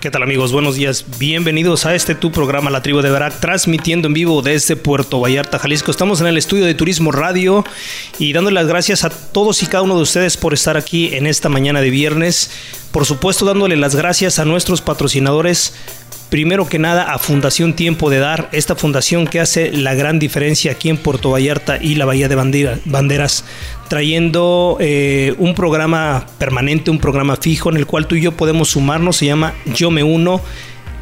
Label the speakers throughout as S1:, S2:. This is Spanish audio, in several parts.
S1: ¿Qué tal amigos? Buenos días. Bienvenidos a este tu programa La Tribu de Barak, transmitiendo en vivo desde Puerto Vallarta, Jalisco. Estamos en el estudio de Turismo Radio y dándole las gracias a todos y cada uno de ustedes por estar aquí en esta mañana de viernes. Por supuesto, dándole las gracias a nuestros patrocinadores primero que nada a Fundación Tiempo de Dar, esta fundación que hace la gran diferencia aquí en Puerto Vallarta y la Bahía de Banderas, trayendo eh, un programa permanente, un programa fijo en el cual tú y yo podemos sumarnos, se llama Yo Me Uno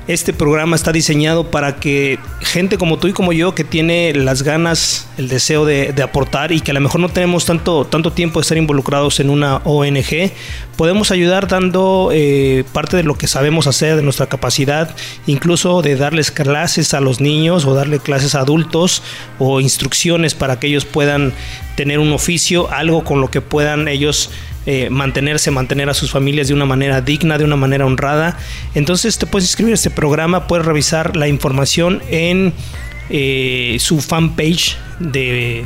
S1: este programa está diseñado para que gente como tú y como yo, que tiene las ganas, el deseo de, aportar y que a lo mejor no tenemos tanto, tanto tiempo de estar involucrados en una ONG, podemos ayudar dando eh, parte de lo que sabemos hacer, de nuestra capacidad, incluso de darles clases a los niños o darle clases a adultos o instrucciones para que ellos puedan tener un oficio, algo con lo que puedan ellos eh, mantenerse, mantener a sus familias de una manera digna, de una manera honrada. Entonces te puedes inscribir a este programa, puedes revisar la información en eh, su fanpage de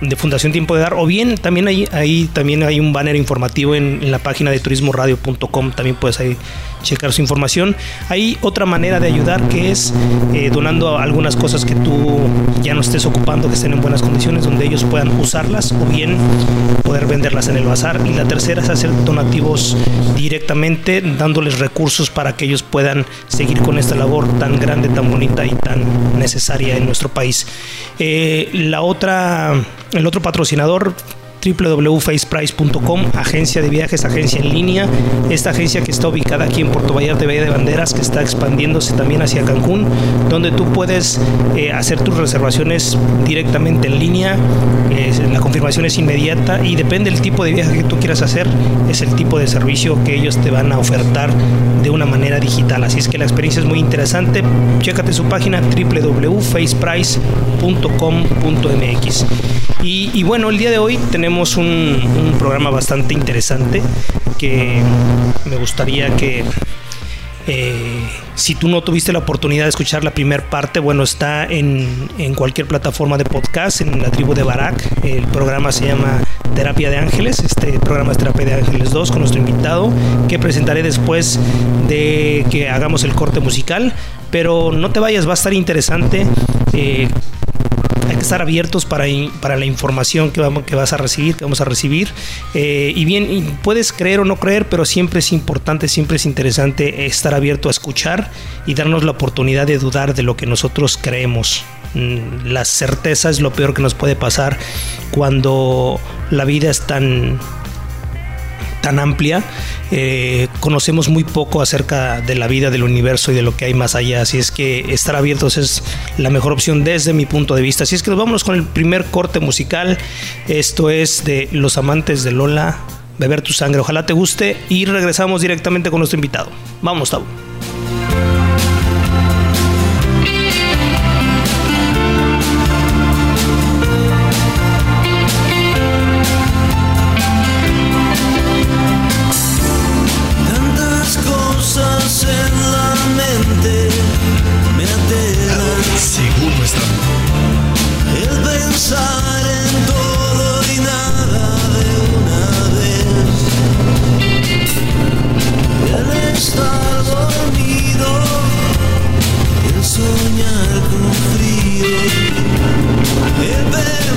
S1: de Fundación Tiempo de Dar, o bien también hay, ahí también hay un banner informativo en, la página de turismoradio.com, también puedes ahí checar su información. Hay otra manera de ayudar que es eh, donando algunas cosas que tú ya no estés ocupando, que estén en buenas condiciones, donde ellos puedan usarlas o bien poder venderlas en el bazar. Y la tercera es hacer donativos directamente, dándoles recursos para que ellos puedan seguir con esta labor tan grande, tan bonita y tan necesaria en nuestro país. Eh, la otra el otro patrocinador www.faceprice.com, agencia de viajes, agencia en línea. Esta agencia que está ubicada aquí en Puerto Vallarta Bahía de Banderas, que está expandiéndose también hacia Cancún, donde tú puedes eh, hacer tus reservaciones directamente en línea. la confirmación es inmediata y depende del tipo de viaje que tú quieras hacer, es el tipo de servicio que ellos te van a ofertar de una manera digital. Así es que la experiencia es muy interesante. Chécate su página www.faceprice.com.mx. Y, bueno, el día de hoy tenemos un, programa bastante interesante que me gustaría que eh, si tú no tuviste la oportunidad de escuchar la primera parte, bueno, está en, en, cualquier plataforma de podcast, en la tribu de Barak. El programa se llama Terapia de Ángeles. Este programa es Terapia de Ángeles 2 con nuestro invitado, que presentaré después de que hagamos el corte musical. Pero no te vayas, va a estar interesante. Eh, hay que estar abiertos para, para la información que, vamos, que vas a recibir, que vamos a recibir. Eh, y bien, puedes creer o no creer, pero siempre es importante, siempre es interesante estar abierto a escuchar y darnos la oportunidad de dudar de lo que nosotros creemos. Mm, la certeza es lo peor que nos puede pasar cuando la vida es tan tan amplia, eh, conocemos muy poco acerca de la vida, del universo y de lo que hay más allá. Así es que estar abiertos es la mejor opción desde mi punto de vista. Así es que vámonos con el primer corte musical. Esto es de Los Amantes de Lola, Beber tu Sangre. Ojalá te guste y regresamos directamente con nuestro invitado. Vamos, Tavo.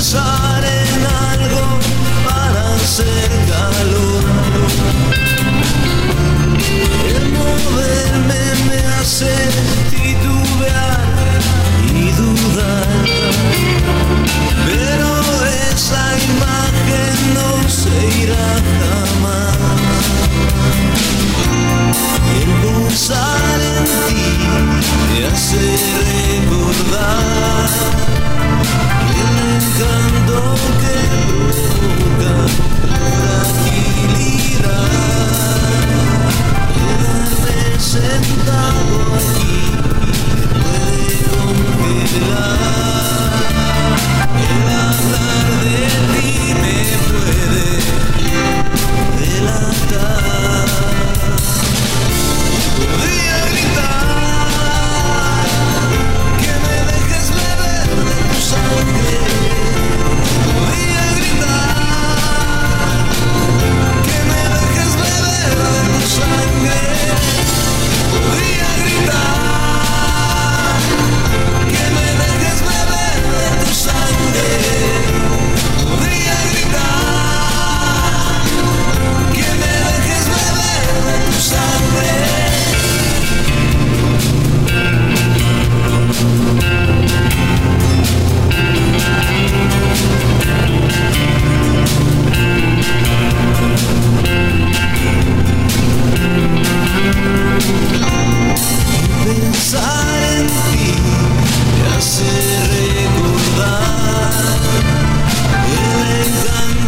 S2: pensar en algo para hacer calor. El moverme me hace hace recordar el encanto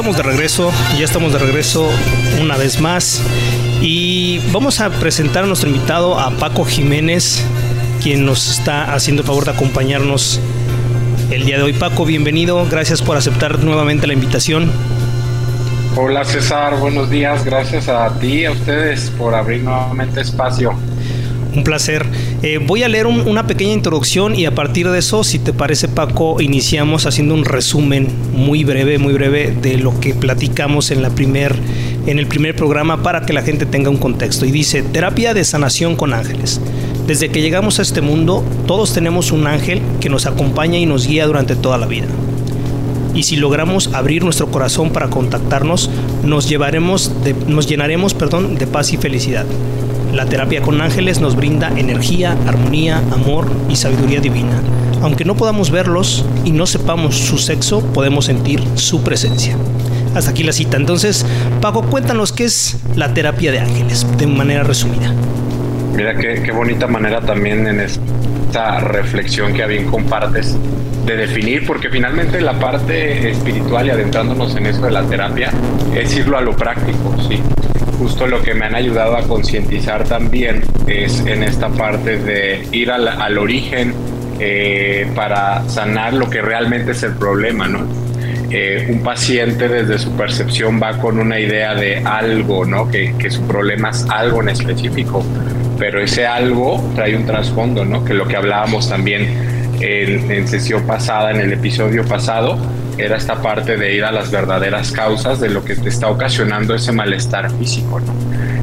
S1: estamos de regreso, ya estamos de regreso una vez más. Y vamos a presentar a nuestro invitado, a Paco Jiménez, quien nos está haciendo el favor de acompañarnos el día de hoy. Paco, bienvenido, gracias por aceptar nuevamente la invitación.
S3: Hola César, buenos días. Gracias a ti y a ustedes por abrir nuevamente espacio.
S1: Un placer. Eh, voy a leer un- una pequeña introducción y a partir de eso, si te parece Paco, iniciamos haciendo un resumen muy breve, muy breve de lo que platicamos en, la primer, en el primer programa para que la gente tenga un contexto. Y dice, terapia de sanación con ángeles. Desde que llegamos a este mundo, todos tenemos un ángel que nos acompaña y nos guía durante toda la vida. Y si logramos abrir nuestro corazón para contactarnos, nos, llevaremos nos llenaremos perdón, de paz y felicidad. La terapia con ángeles nos brinda energía, armonía, amor y sabiduría divina. Aunque no podamos verlos y no sepamos su sexo, podemos sentir su presencia. Hasta aquí la cita. Entonces, Paco, cuéntanos qué es la terapia de ángeles, de manera resumida.
S3: Mira qué, qué bonita manera también en esta reflexión que bien compartes de definir, porque finalmente la parte espiritual y adentrándonos en eso de la terapia es irlo a lo práctico, sí. Justo lo que me han ayudado a concientizar también es en esta parte de ir al, al origen eh, para sanar lo que realmente es el problema, ¿no? Eh, un paciente desde su percepción va con una idea de algo, ¿no? Que, que su problema es algo en específico, pero ese algo trae un trasfondo, ¿no? Que lo que hablábamos también en, en sesión pasada, en el episodio pasado, era esta parte de ir a las verdaderas causas de lo que te está ocasionando ese malestar físico.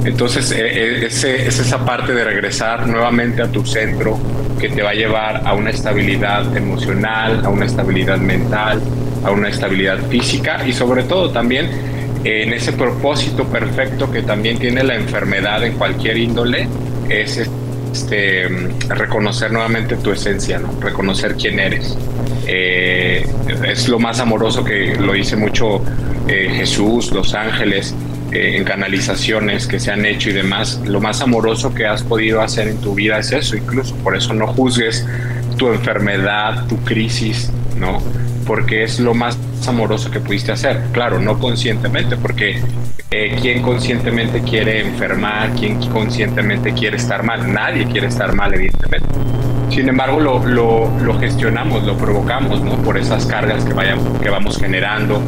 S3: Entonces, eh, eh, ese, es esa parte de regresar nuevamente a tu centro que te va a llevar a una estabilidad emocional, a una estabilidad mental, a una estabilidad física y sobre todo también en ese propósito perfecto que también tiene la enfermedad en cualquier índole, es este, reconocer nuevamente tu esencia, ¿no? reconocer quién eres. Eh, es lo más amoroso que lo dice mucho eh, Jesús, los ángeles, eh, en canalizaciones que se han hecho y demás. Lo más amoroso que has podido hacer en tu vida es eso, incluso. Por eso no juzgues tu enfermedad, tu crisis, ¿no? Porque es lo más amoroso que pudiste hacer. Claro, no conscientemente, porque eh, ¿quién conscientemente quiere enfermar? ¿Quién conscientemente quiere estar mal? Nadie quiere estar mal, evidentemente. Sin embargo, lo, lo, lo gestionamos, lo provocamos, ¿no? Por esas cargas que, vayan, que vamos generando,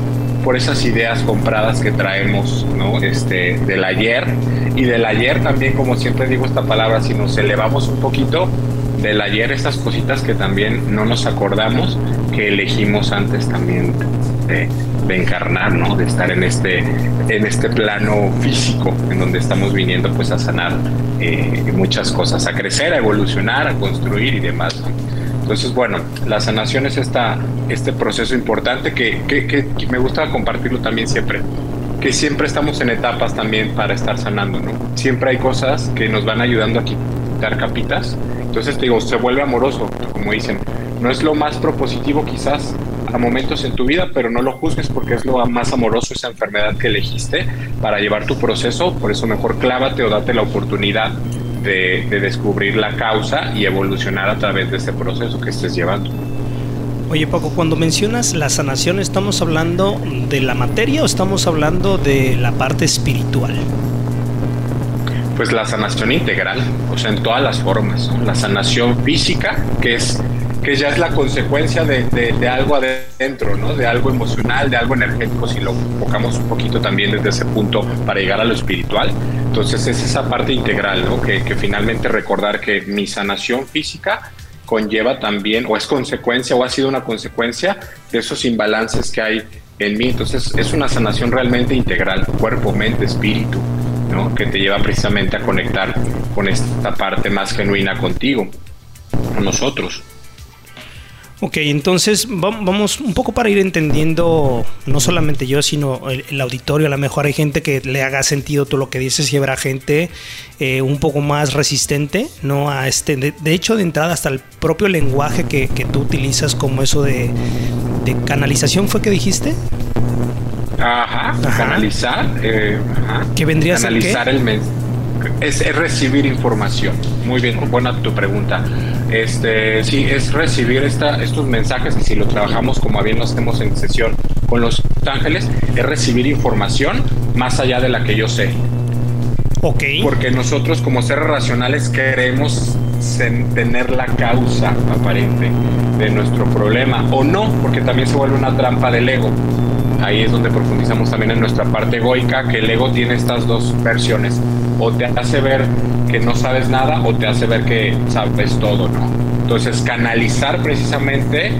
S3: por esas ideas compradas que traemos, ¿no? Este, del ayer. Y del ayer también, como siempre digo esta palabra, si nos elevamos un poquito, del ayer estas cositas que también no nos acordamos que elegimos antes también de, de, encarnar, ¿no? De estar en este, en este plano físico en donde estamos viniendo pues a sanar eh, muchas cosas, a crecer, a evolucionar, a construir y demás. Entonces, bueno, la sanación es esta, este proceso importante que, que, me gusta compartirlo también siempre que siempre estamos en etapas también para estar sanando. Siempre hay cosas que nos van ayudando a quitar capitas entonces te digo, se vuelve amoroso, como dicen. No es lo más propositivo quizás a momentos en tu vida, pero no lo juzgues porque es lo más amoroso esa enfermedad que elegiste para llevar tu proceso. Por eso mejor clávate o date la oportunidad de, de descubrir la causa y evolucionar a través de ese proceso que estés llevando.
S1: Oye Paco, cuando mencionas la sanación, ¿estamos hablando de la materia o estamos hablando de la parte espiritual?
S3: Pues la sanación integral, o sea, en todas las formas. La sanación física, que es que ya es la consecuencia de, de, de, algo adentro, ¿no? De algo emocional, de algo energético, si lo enfocamos un poquito también desde ese punto para llegar a lo espiritual. Entonces es esa parte integral, ¿no? Que, que finalmente recordar que mi sanación física conlleva también, o es consecuencia, o ha sido una consecuencia de esos imbalances que hay en mí. Entonces es una sanación realmente integral, cuerpo, mente, espíritu. ¿No? que te lleva precisamente a conectar con esta parte más genuina contigo, con nosotros.
S1: Ok, entonces vamos un poco para ir entendiendo, no solamente yo, sino el, el, auditorio, a lo mejor hay gente que le haga sentido todo lo que dices y habrá gente eh, un poco más resistente, ¿no? A este, de, de, hecho, de entrada hasta el propio lenguaje que, que tú utilizas como eso de, de canalización, ¿fue que dijiste?
S3: Ajá, ajá. canalizar. Eh, ajá.
S1: ¿Qué vendría
S3: canalizar
S1: a ser
S3: el mensaje. Es, es, recibir información. Muy bien, buena tu pregunta. Este, sí, es recibir esta, estos mensajes y si lo trabajamos como bien lo hacemos en sesión con los ángeles, es recibir información más allá de la que yo sé.
S1: Ok.
S3: Porque nosotros como seres racionales queremos tener la causa aparente de nuestro problema o no, porque también se vuelve una trampa del ego ahí es donde profundizamos también en nuestra parte egoica, que el ego tiene estas dos versiones. O te hace ver que no sabes nada o te hace ver que sabes todo, ¿no? Entonces, canalizar precisamente,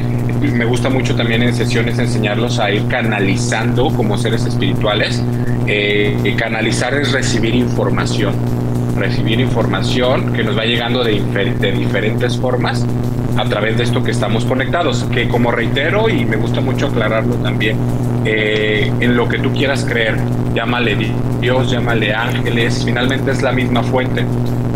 S3: me gusta mucho también en sesiones enseñarlos a ir canalizando como seres espirituales. Eh, canalizar es recibir información, recibir información que nos va llegando de, de diferentes formas a través de esto que estamos conectados, que como reitero y me gusta mucho aclararlo también, eh, en lo que tú quieras creer, llámale Dios, llámale ángeles, finalmente es la misma fuente.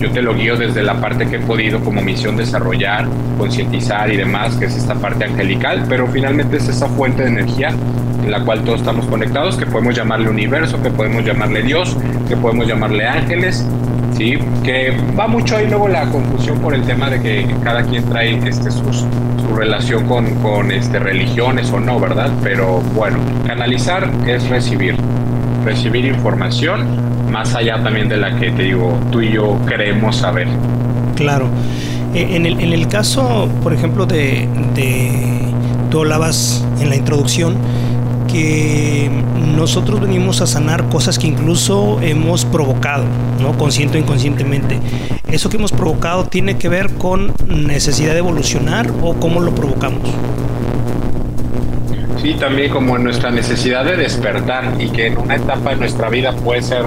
S3: Yo te lo guío desde la parte que he podido como misión desarrollar, concientizar y demás, que es esta parte angelical, pero finalmente es esa fuente de energía en la cual todos estamos conectados, que podemos llamarle universo, que podemos llamarle Dios, que podemos llamarle ángeles, ¿sí? Que va mucho ahí luego la confusión por el tema de que cada quien trae este, sus, su relación con, con este, religiones o no, ¿verdad? Pero bueno, canalizar es recibir, recibir información más allá también de la que te digo, tú y yo queremos saber.
S1: Claro. En el, en el caso, por ejemplo, de, de tú hablabas en la introducción que nosotros venimos a sanar cosas que incluso hemos provocado, ¿no? Consciente o inconscientemente. ¿Eso que hemos provocado tiene que ver con necesidad de evolucionar o cómo lo provocamos?
S3: Sí, también como nuestra necesidad de despertar y que en una etapa de nuestra vida puede ser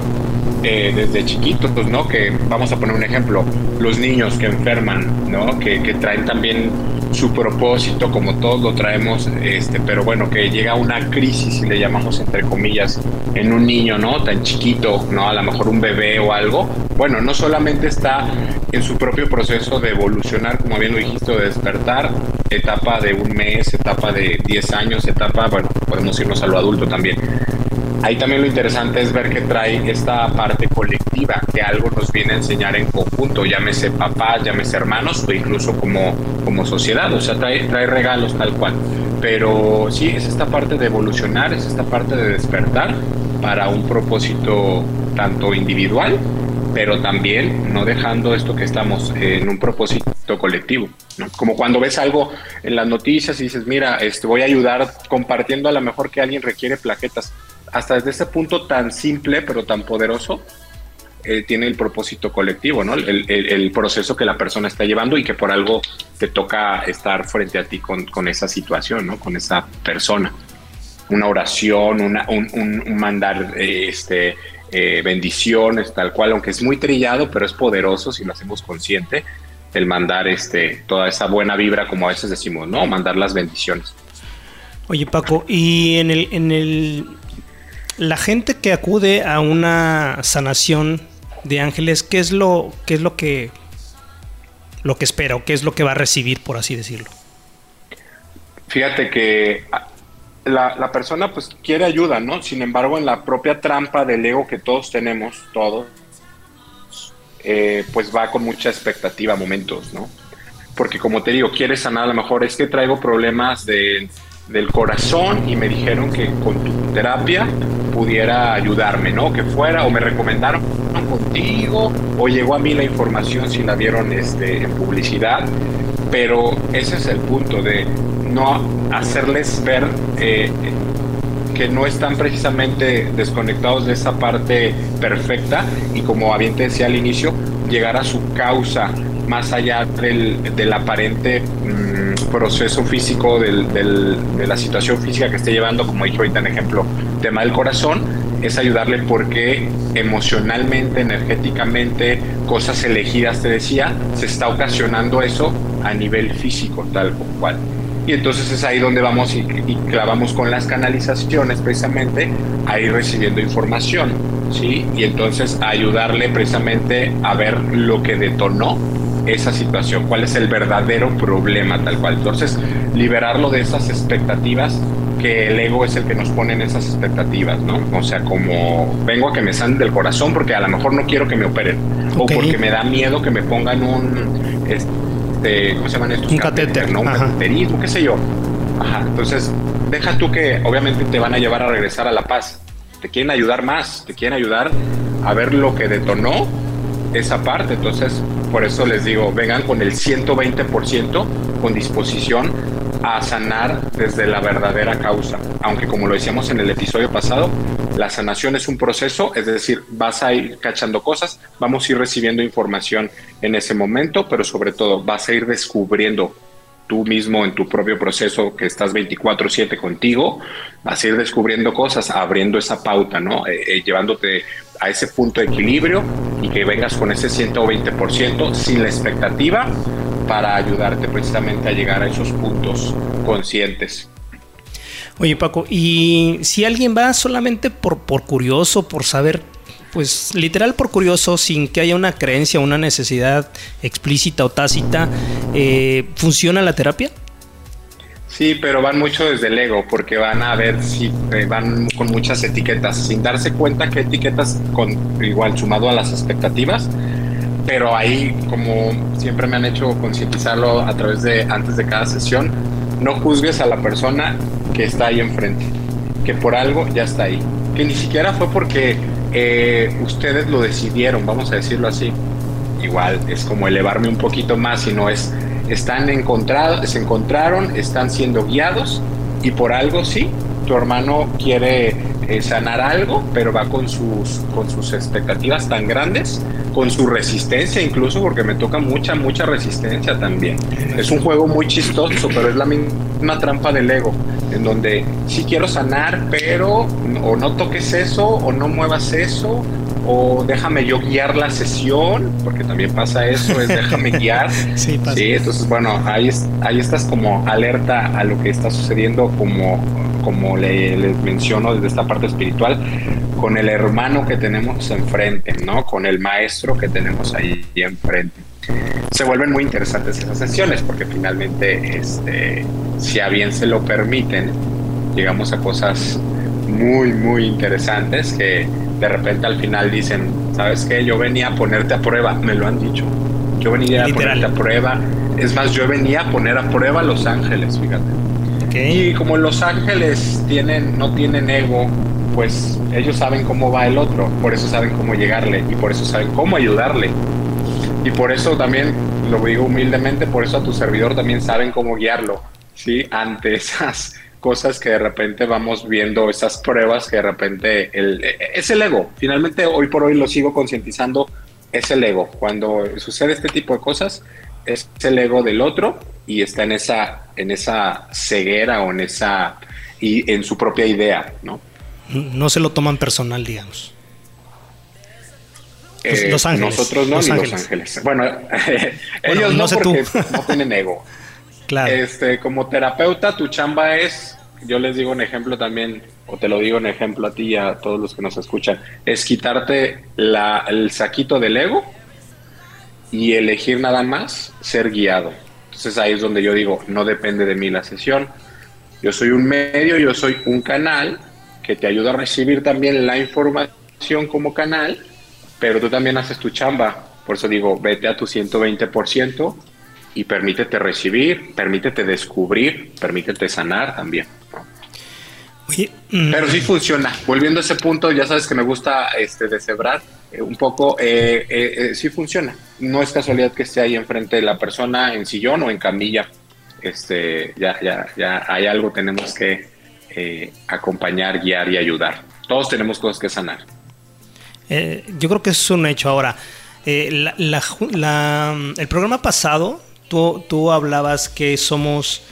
S3: eh, desde chiquitos, ¿no? Que vamos a poner un ejemplo, los niños que enferman, ¿no? Que, que traen también su propósito, como todos lo traemos, este, pero bueno, que llega una crisis, y le llamamos entre comillas, en un niño, ¿no? Tan chiquito, ¿no? A lo mejor un bebé o algo. Bueno, no solamente está en su propio proceso de evolucionar, como bien lo dijiste, de despertar, etapa de un mes, etapa de 10 años, etapa, bueno, podemos irnos a lo adulto también. Ahí también lo interesante es ver que trae esta parte colectiva, que algo nos viene a enseñar en conjunto, llámese papá, llámese hermanos o incluso como, como sociedad, o sea, trae, trae regalos tal cual. Pero sí, es esta parte de evolucionar, es esta parte de despertar para un propósito tanto individual, pero también no dejando esto que estamos en un propósito colectivo. ¿no? Como cuando ves algo en las noticias y dices, mira, este, voy a ayudar compartiendo a lo mejor que alguien requiere plaquetas hasta desde ese punto tan simple pero tan poderoso, eh, tiene el propósito colectivo, ¿no? El, el, proceso que la persona está llevando y que por algo te toca estar frente a ti con, con esa situación, ¿no? Con esa persona. Una oración, una, un, mandar este, eh, bendiciones, tal cual, aunque es muy trillado, pero es poderoso si lo hacemos consciente, el mandar este, toda esa buena vibra, como a veces decimos, ¿no? Mandar las bendiciones.
S1: Oye, Paco, y en el la gente que acude a una sanación de ángeles, ¿qué es lo, qué es lo que lo que espera o qué es lo que va a recibir, por así decirlo?
S3: Fíjate que la, la, persona pues quiere ayuda, ¿no? Sin embargo, en la propia trampa del ego que todos tenemos, todos, eh, pues va con mucha expectativa momentos, ¿no? Porque como te digo, quiere sanar, a lo mejor es que traigo problemas de, del corazón y me dijeron que con tu terapia pudiera ayudarme, ¿no? Que fuera, o me recomendaron contigo, o llegó a mí la información si la vieron este, en publicidad, pero ese es el punto de no hacerles ver eh, que no están precisamente desconectados de esa parte perfecta y como bien te decía al inicio, llegar a su causa más allá del, del aparente mmm, proceso físico de la situación física que esté llevando, como dije ahorita en ejemplo, tema del corazón, es ayudarle porque emocionalmente, energéticamente, cosas elegidas, te decía, se está ocasionando eso a nivel físico, tal cual. Y entonces es ahí donde vamos y, y clavamos con las canalizaciones precisamente a ir recibiendo información, ¿sí? Y entonces ayudarle precisamente a ver lo que detonó esa situación, cuál es el verdadero problema tal cual. Entonces, liberarlo de esas expectativas que el ego es el que nos pone en esas expectativas, ¿no? O sea, como vengo a que me salen del corazón porque a lo mejor no quiero que me operen okay. o porque me da miedo que me pongan un, este, ¿cómo se llaman estos?
S1: Un catéter,
S3: ¿no? Un cateterismo, qué sé yo. Ajá, entonces, deja tú que obviamente te van a llevar a regresar a la paz. Te quieren ayudar más, te quieren ayudar a ver lo que detonó esa parte. Entonces, por eso les digo, vengan con el 120% con disposición a sanar desde la verdadera causa. Aunque como lo decíamos en el episodio pasado, la sanación es un proceso, es decir, vas a ir cachando cosas, vamos a ir recibiendo información en ese momento, pero sobre todo vas a ir descubriendo tú mismo en tu propio proceso que estás 24/7 contigo, vas a ir descubriendo cosas, abriendo esa pauta, ¿no? Eh, eh, llevándote a ese punto de equilibrio y que vengas con ese 120% sin la expectativa para ayudarte precisamente a llegar a esos puntos conscientes.
S1: Oye Paco, y si alguien va solamente por, por curioso, por saber, pues literal por curioso, sin que haya una creencia, una necesidad explícita o tácita, eh, ¿funciona la terapia?
S3: Sí, pero van mucho desde el ego, porque van a ver si eh, van con muchas etiquetas, sin darse cuenta que etiquetas con igual sumado a las expectativas, pero ahí como siempre me han hecho concientizarlo a través de antes de cada sesión, no juzgues a la persona que está ahí enfrente, que por algo ya está ahí, que ni siquiera fue porque eh, ustedes lo decidieron, vamos a decirlo así. Igual es como elevarme un poquito más, y no es están encontrados, se encontraron, están siendo guiados y por algo sí, tu hermano quiere eh, sanar algo, pero va con sus, con sus expectativas tan grandes, con su resistencia incluso, porque me toca mucha, mucha resistencia también. Es un juego muy chistoso, pero es la misma trampa del ego, en donde sí quiero sanar, pero o no toques eso, o no muevas eso, o déjame yo guiar la sesión, porque también pasa eso, es déjame guiar.
S1: Sí, pasa.
S3: Sí, entonces bueno, ahí, ahí estás como alerta a lo que está sucediendo como, como le- les menciono desde esta parte espiritual, con el hermano que tenemos enfrente, ¿no? Con el maestro que tenemos ahí enfrente. Se vuelven muy interesantes esas sesiones porque finalmente, este, si a bien se lo permiten, llegamos a cosas muy, muy interesantes que de repente al final dicen, ¿sabes qué? Yo venía a ponerte a prueba, me lo han dicho. Yo venía
S1: Literal.
S3: a ponerte a prueba. Es más, yo venía a poner a prueba a Los Ángeles, fíjate.
S1: Ok.
S3: Y como Los Ángeles tienen, no tienen ego, pues ellos saben cómo va el otro, por eso saben cómo llegarle y por eso saben cómo ayudarle. Y por eso también, lo digo humildemente, por eso a tu servidor también saben cómo guiarlo, ¿sí? Ante esas cosas que de repente vamos viendo, esas pruebas que de repente el, es el ego. Finalmente, hoy por hoy lo sigo concientizando, es el ego. Cuando sucede este tipo de cosas, es el ego del otro y está en esa, en esa ceguera o en esa y en su propia idea, ¿no?
S1: No se lo toman personal, digamos. Los-
S3: Eh,
S1: Los Ángeles.
S3: Nosotros no,
S1: Los
S3: ni
S1: Ángeles.
S3: Los Ángeles. Bueno, ellos
S1: no
S3: no,
S1: sé tú.
S3: porque no tienen ego.
S1: Claro.
S3: Este, como terapeuta, tu chamba es, yo les digo un ejemplo también, o te lo digo en ejemplo a ti y a todos los que nos escuchan, es quitarte la, el saquito del ego y elegir nada más ser guiado. Entonces ahí es donde yo digo, no depende de mí la sesión. Yo soy un medio, yo soy un canal que te ayuda a recibir también la información como canal, pero tú también haces tu chamba. Por eso digo, vete a tu 120% y permítete recibir, permítete descubrir, permítete sanar también.
S1: Mm,
S3: Pero sí funciona. Volviendo a ese punto, ya sabes que me gusta este, deshebrar eh, un poco. eh, eh, sí funciona. No es casualidad que esté ahí enfrente de la persona en sillón o en camilla. Este, ya, ya, ya hay algo tenemos que acompañar, guiar y ayudar. Todos tenemos cosas que sanar.
S1: yo creo que eso es un hecho. Ahora, la- la ju- la- el programa pasado, tú, tú hablabas que somos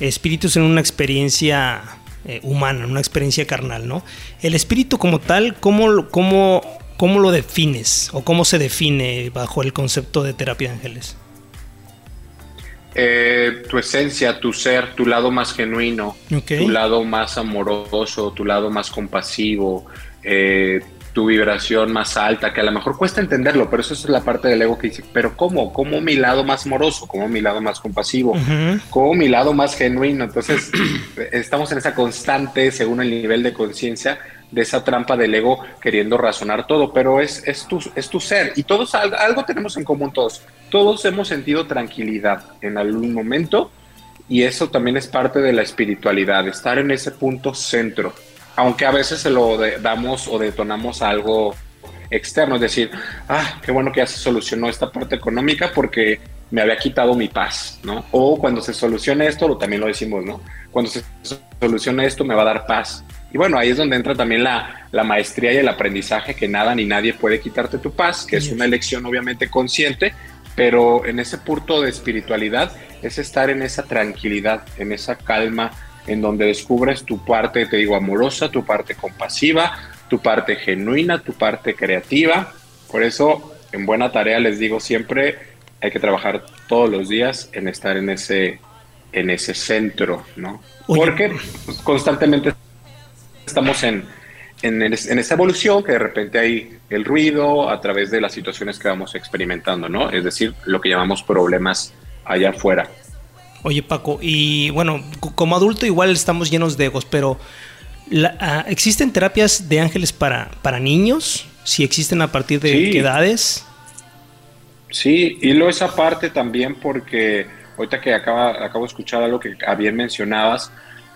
S1: espíritus en una experiencia eh, humana, en una experiencia carnal, ¿no? El espíritu como tal, ¿cómo, lo- cómo, ¿cómo lo defines? ¿O cómo se define bajo el concepto de terapia de ángeles?
S3: Eh, tu esencia, tu ser, tu lado más genuino, tu lado más amoroso, tu lado más compasivo, eh, tu vibración más alta, que a lo mejor cuesta entenderlo, pero eso es la parte del ego que dice, pero ¿cómo? ¿Cómo mi lado más amoroso? ¿Cómo mi lado más compasivo?
S1: Ujú.
S3: ¿Cómo mi lado más genuino? Entonces, estamos en esa constante, según el nivel de conciencia, de esa trampa del ego queriendo razonar todo, pero es, es, tu, es tu ser y todos algo, algo tenemos en común todos. Todos hemos sentido tranquilidad en algún momento y eso también es parte de la espiritualidad, estar en ese punto centro, aunque a veces se lo damos o detonamos a algo externo, es decir, ah, qué bueno que ya se solucionó esta parte económica porque me había quitado mi paz, ¿no? O cuando se solucione esto, lo, también lo decimos, ¿no? Cuando se solucione esto me va a dar paz. Y bueno, ahí es donde entra también la, la maestría y el aprendizaje, que nada ni nadie puede quitarte tu paz, que es una elección obviamente consciente, pero en ese punto de espiritualidad es estar en esa tranquilidad, en esa calma, en donde descubres tu parte, te digo, amorosa, tu parte compasiva, tu parte genuina, tu parte creativa. Por eso, en buena tarea les digo siempre, hay que trabajar todos los días en estar en ese, en ese centro, ¿no?
S1: Oye.
S3: Porque constantemente estamos en, en, en esa evolución que de repente hay el ruido a través de las situaciones que vamos experimentando, ¿no? Es decir, lo que llamamos problemas allá afuera.
S1: Oye Paco, y bueno, como adulto igual estamos llenos de egos, pero la- ah, ¿existen terapias de ángeles para, para niños? Si existen a partir de
S3: Sí.
S1: qué edades?
S3: Sí, y lo esa parte también porque ahorita que acaba, acabo de escuchar algo que bien mencionabas,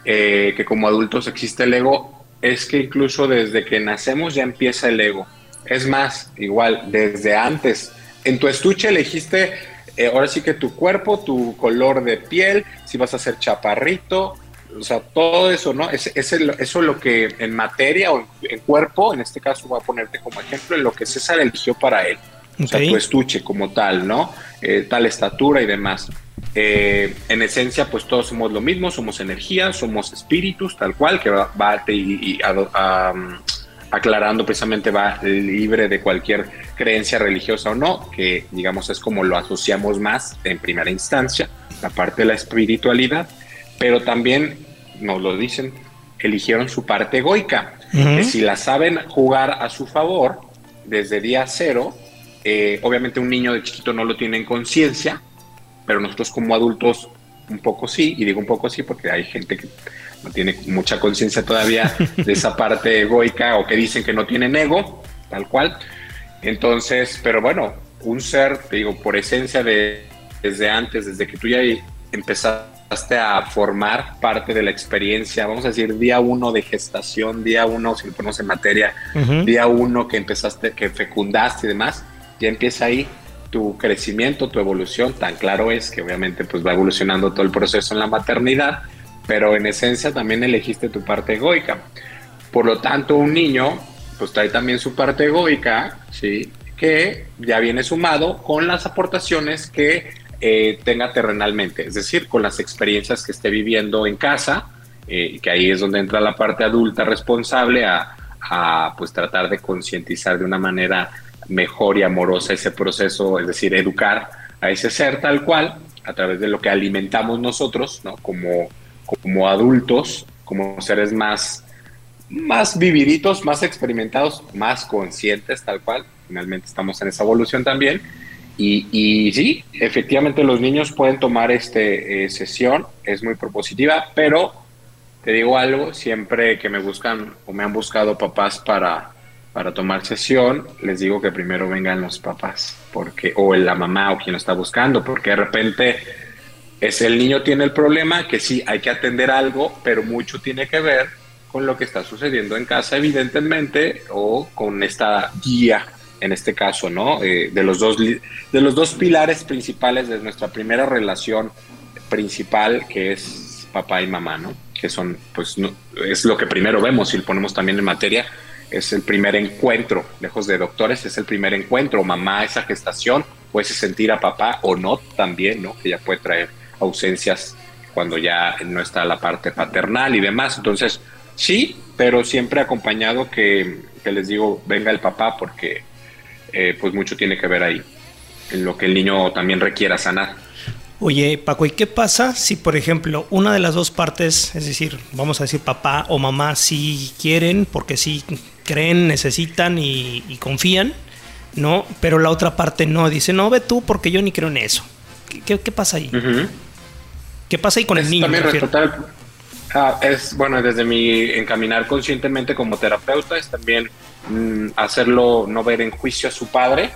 S3: eh, que como adultos existe el ego, es que incluso desde que nacemos ya empieza el ego. Es más, igual, desde antes. En tu estuche elegiste, eh, ahora sí que tu cuerpo, tu color de piel, si vas a ser chaparrito, o sea, todo eso, ¿no? Es, es el- eso es lo que en materia o en, cuerpo, en este caso voy a ponerte como ejemplo, en lo que César eligió para él. O sea, tu estuche como tal, ¿no? Eh, tal estatura y demás. Eh, en esencia, pues todos somos lo mismo, somos energía, somos espíritus, tal cual, que va, va a, a, a, aclarando precisamente va libre de cualquier creencia religiosa o no, que digamos es como lo asociamos más en primera instancia, la parte de la espiritualidad, pero también nos lo dicen, eligieron su parte egoica, que si la saben jugar a su favor desde día cero, eh, obviamente un niño de chiquito no lo tiene en conciencia, pero nosotros como adultos un poco sí, y digo un poco sí porque hay gente que no tiene mucha conciencia todavía de esa parte egoica o que dicen que no tienen ego, tal cual. Entonces, pero bueno, un ser, te digo, por esencia de desde antes, desde que tú ya empezaste a formar parte de la experiencia, vamos a decir, día uno de gestación, día uno, si lo ponemos en materia, día uno que empezaste, que fecundaste y demás, ya empieza ahí tu crecimiento, tu evolución, tan claro es que obviamente pues va evolucionando todo el proceso en la maternidad, pero en esencia también elegiste tu parte egoica. Por lo tanto, un niño pues trae también su parte egoica, ¿sí? que ya viene sumado con las aportaciones que eh, tenga terrenalmente, es decir, con las experiencias que esté viviendo en casa, eh, que ahí es donde entra la parte adulta responsable a, a pues tratar de concientizar de una manera mejor y amorosa ese proceso, es decir, educar a ese ser tal cual a través de lo que alimentamos nosotros, ¿no? Como, como adultos, como seres más, más vividitos, más experimentados, más conscientes tal cual. Finalmente estamos en esa evolución también. Y, y sí, efectivamente los niños pueden tomar este eh, sesión, es muy propositiva, pero te digo algo, siempre que me buscan o me han buscado papás para, para tomar sesión, les digo que primero vengan los papás, porque, o la mamá o quien lo está buscando, porque de repente es el niño tiene el problema, que sí, hay que atender algo, pero mucho tiene que ver con lo que está sucediendo en casa, evidentemente, o con esta guía, en este caso, ¿no? Eh, de, los dos, de los dos pilares principales de nuestra primera relación principal, que es papá y mamá, ¿no? Que son, pues, no, es lo que primero vemos y lo ponemos también en materia, es el primer encuentro, lejos de doctores, es el primer encuentro, mamá, esa gestación, ese sentir a papá o no también, ¿no? Que ya puede traer ausencias cuando ya no está la parte paternal y demás. Entonces, sí, pero siempre acompañado que, que les digo, venga el papá porque eh, pues mucho tiene que ver ahí, en lo que el niño también requiera sanar.
S1: Oye, Paco, ¿y qué pasa si, por ejemplo, una de las dos partes, es decir, vamos a decir papá o mamá, sí quieren, porque sí creen, necesitan y, y confían, ¿no? Pero la otra parte no, dice, no, ve tú, porque yo ni creo en eso. ¿Qué, qué, qué pasa ahí? ¿Qué pasa ahí con el
S3: Es
S1: niño?
S3: También respetar el- Ah, es bueno desde mi encaminar conscientemente como terapeuta es también mm, hacerlo no ver en juicio a su padre.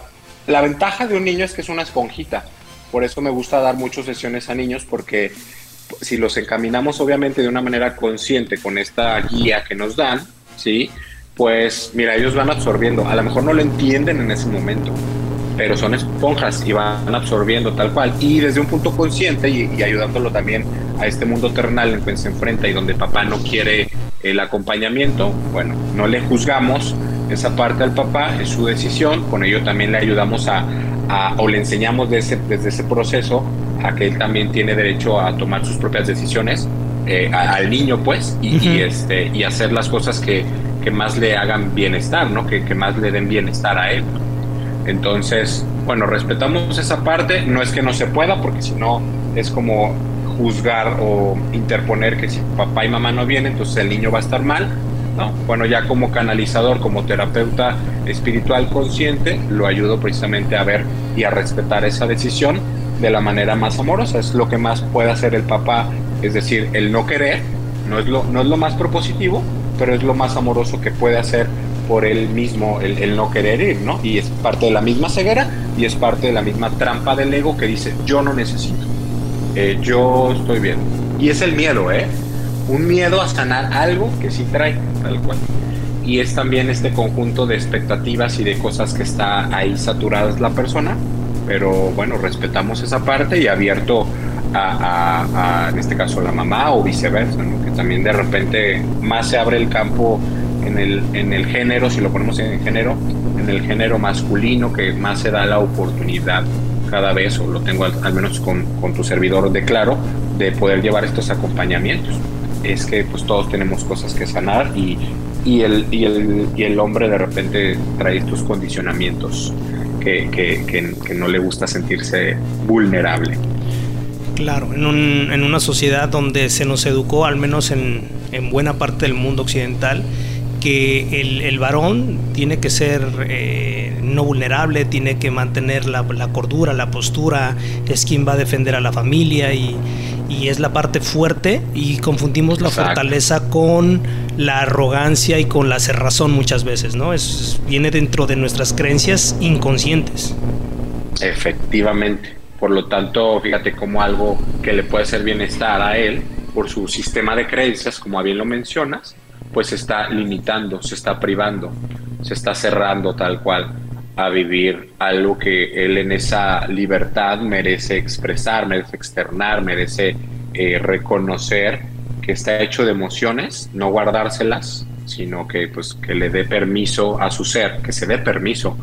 S3: La ventaja de un niño es que es una esponjita. Por eso me gusta dar muchas sesiones a niños porque si los encaminamos obviamente de una manera consciente con esta guía que nos dan, ¿sí? Pues mira, ellos van absorbiendo. A lo mejor no lo entienden en ese momento, pero son esponjas y van absorbiendo tal cual. Y desde un punto consciente y, y ayudándolo también a este mundo terrenal en que se enfrenta y donde papá no quiere el acompañamiento, bueno, no le juzgamos esa parte al papá, es su decisión, con ello también le ayudamos a, a- o le enseñamos ese- desde ese proceso a que él también tiene derecho a tomar sus propias decisiones, eh, a- al niño pues, y, este, y hacer las cosas que, que más le hagan bienestar, ¿no? Que, que más le den bienestar a él. Entonces, bueno, respetamos esa parte, no es que no se pueda, porque si no es como juzgar o interponer que si papá y mamá no vienen, entonces el niño va a estar mal, ¿no? Bueno, ya como canalizador, como terapeuta espiritual consciente, lo ayudo precisamente a ver y a respetar esa decisión de la manera más amorosa, es lo que más puede hacer el papá, es decir, el no querer, no es lo, no es lo más propositivo, pero es lo más amoroso que puede hacer por él mismo el, no querer ir, ¿no? Y es parte de la misma ceguera y es parte de la misma trampa del ego que dice, yo no necesito, eh, yo estoy bien. Y es el miedo, ¿eh? Un miedo a sanar algo que sí trae, tal cual. Y es también este conjunto de expectativas y de cosas que está ahí saturadas la persona, pero bueno, respetamos esa parte y abierto a, en este caso, la mamá o viceversa, ¿no? Que también de repente más se abre el campo en el, en el género, si lo ponemos en género, en el género masculino, que más se da la oportunidad cada vez, o lo tengo al, al menos con, con tu servidor de claro, de poder llevar estos acompañamientos. Es que pues todos tenemos cosas que sanar y, y el, y el, y el hombre de repente trae estos condicionamientos que, que, que, que no le gusta sentirse vulnerable.
S1: Claro, en, un- en una sociedad donde se nos educó, al menos en, en buena parte del mundo occidental, que el, el varón tiene que ser eh, no vulnerable, tiene que mantener la, la cordura, la postura, es quien va a defender a la familia y, y es la parte fuerte y confundimos la fortaleza con la arrogancia y con la cerrazón muchas veces, ¿no? Es, viene dentro de nuestras creencias inconscientes.
S3: Efectivamente. Por lo tanto, fíjate como algo que le puede hacer bienestar a él por su sistema de creencias, como bien lo mencionas, pues se está limitando, se está privando, se está cerrando tal cual a vivir algo que él en esa libertad merece expresar, merece externar, merece eh, reconocer que está hecho de emociones, no guardárselas, sino que pues que le dé permiso a su ser, que se dé permiso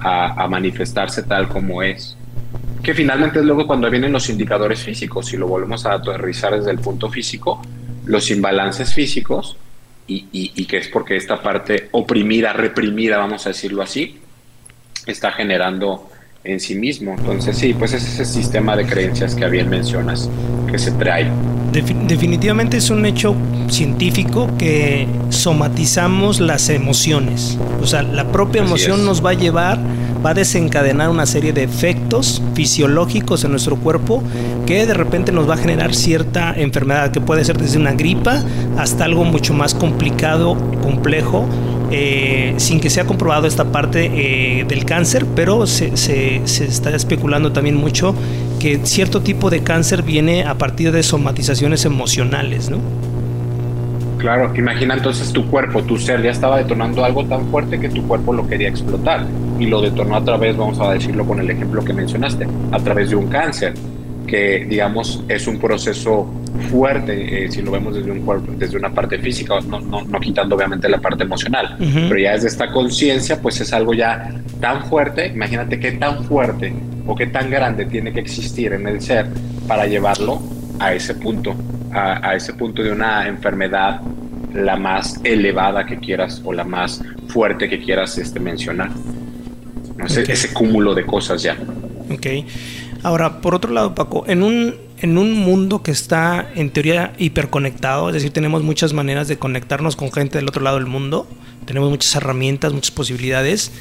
S3: a, a manifestarse tal como es. Que finalmente es luego cuando vienen los indicadores físicos, si lo volvemos a aterrizar desde el punto físico, los imbalances físicos, y, y- y que es porque esta parte oprimida, reprimida, vamos a decirlo así, está generando en sí mismo. Entonces sí, pues es ese sistema de creencias que bien mencionas, que se trae.
S1: Defi- definitivamente es un hecho científico que somatizamos las emociones. O sea, la propia emoción nos va a llevar, va a desencadenar una serie de efectos fisiológicos en nuestro cuerpo que de repente nos va a generar cierta enfermedad, que puede ser desde una gripa hasta algo mucho más complicado, complejo, eh, sin que sea comprobado esta parte eh, del cáncer, pero se, se- está especulando también mucho que cierto tipo de cáncer viene a partir de somatizaciones emocionales, ¿no?
S3: Claro, imagina entonces tu cuerpo, tu ser ya estaba detonando algo tan fuerte que tu cuerpo lo quería explotar y lo detonó a través, vamos a decirlo con el ejemplo que mencionaste, a través de un cáncer, que digamos es un proceso fuerte eh, si lo vemos desde un cuerpo, desde una parte física, no, no, no quitando obviamente la parte emocional,
S1: Ujú.
S3: pero ya desde esta conciencia pues es algo ya tan fuerte, imagínate qué tan fuerte o qué tan grande tiene que existir en el ser para llevarlo a ese punto, a, a ese punto de una enfermedad la más elevada que quieras o la más fuerte que quieras este, mencionar. No sé,
S1: Ok.
S3: ese cúmulo de cosas ya.
S1: Ok. Ahora, por otro lado, Paco, en un, en un mundo que está en teoría hiperconectado, es decir, tenemos muchas maneras de conectarnos con gente del otro lado del mundo, tenemos muchas herramientas, muchas posibilidades.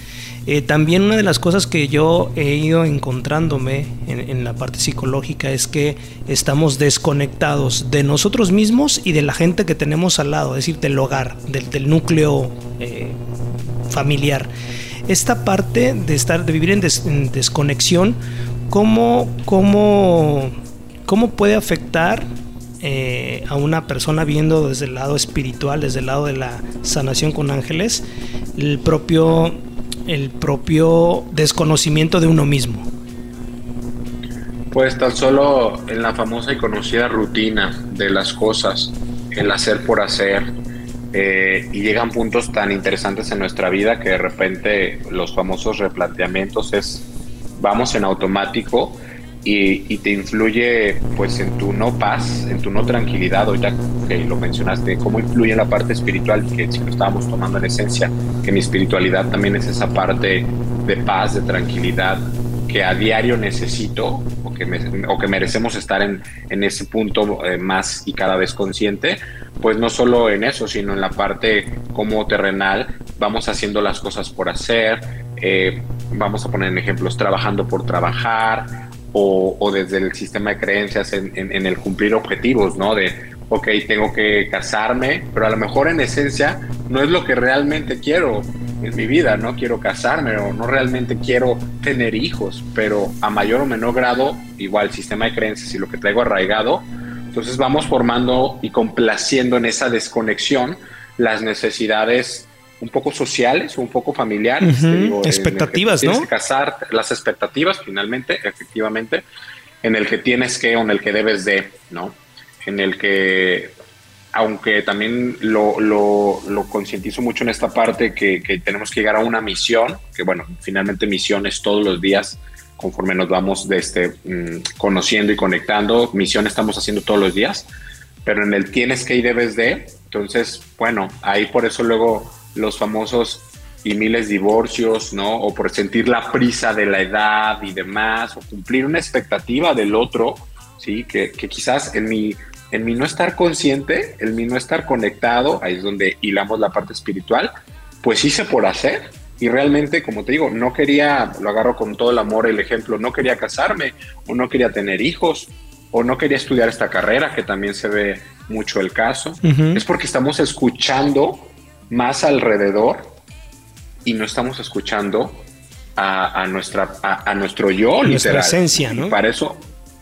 S1: eh, también una de las cosas que yo he ido encontrándome en, en la parte psicológica es que estamos desconectados de nosotros mismos y de la gente que tenemos al lado, es decir, del hogar, del, del núcleo eh, familiar. Esta parte de estar, de vivir en, des- en desconexión, ¿cómo, cómo, cómo puede afectar eh, a una persona viendo desde el lado espiritual, desde el lado de la sanación con ángeles, el propio, el propio desconocimiento de uno mismo?
S3: Pues tan solo en la famosa y conocida rutina de las cosas, el hacer por hacer, eh, y llegan puntos tan interesantes en nuestra vida que de repente los famosos replanteamientos es vamos en automático y, te influye pues en tu no paz, en tu no tranquilidad, ahorita que lo mencionaste, cómo influye en la parte espiritual, que si lo estábamos tomando en esencia, que mi espiritualidad también es esa parte de paz, de tranquilidad, que a diario necesito o que, o que merecemos estar en, en ese punto eh, más y cada vez consciente, pues no solo en eso, sino en la parte como terrenal, vamos haciendo las cosas por hacer, eh, vamos a poner en ejemplos, trabajando por trabajar, o, desde el sistema de creencias en, en- en el cumplir objetivos, ¿no? De, ok, tengo que casarme, pero a lo mejor en esencia no es lo que realmente quiero en mi vida, no quiero casarme o no realmente quiero tener hijos, pero a mayor o menor grado, igual sistema de creencias y lo que traigo arraigado, entonces vamos formando y complaciendo en esa desconexión las necesidades un poco sociales o un poco familiares. Digo, el que
S1: expectativas,
S3: tienes
S1: ¿no?
S3: que casar, las expectativas finalmente, efectivamente, en el que tienes que o en el que debes de, ¿no? En el que, aunque también lo, lo, lo concientizo mucho en esta parte, que, que tenemos que llegar a una misión, que bueno, finalmente misiones todos los días, conforme nos vamos de este, mm, conociendo y conectando, misión estamos haciendo todos los días, pero en el tienes que y debes de, Entonces, bueno, ahí por eso luego los famosos y miles divorcios, ¿no? O por sentir la prisa de la edad y demás, o cumplir una expectativa del otro, ¿sí? Que, que quizás en mi, en mi no estar consciente, en mi no estar conectado, ahí es donde hilamos la parte espiritual, pues hice por hacer. Y realmente, como te digo, no quería, lo agarro con todo el amor, el ejemplo, no quería casarme, o no quería tener hijos, o no quería estudiar esta carrera, que también se ve mucho el caso. Es porque estamos escuchando más alrededor y no estamos escuchando a, a nuestra, a, a nuestro yo,
S1: Nuestra
S3: literal.
S1: esencia,
S3: Y
S1: ¿no?
S3: para eso,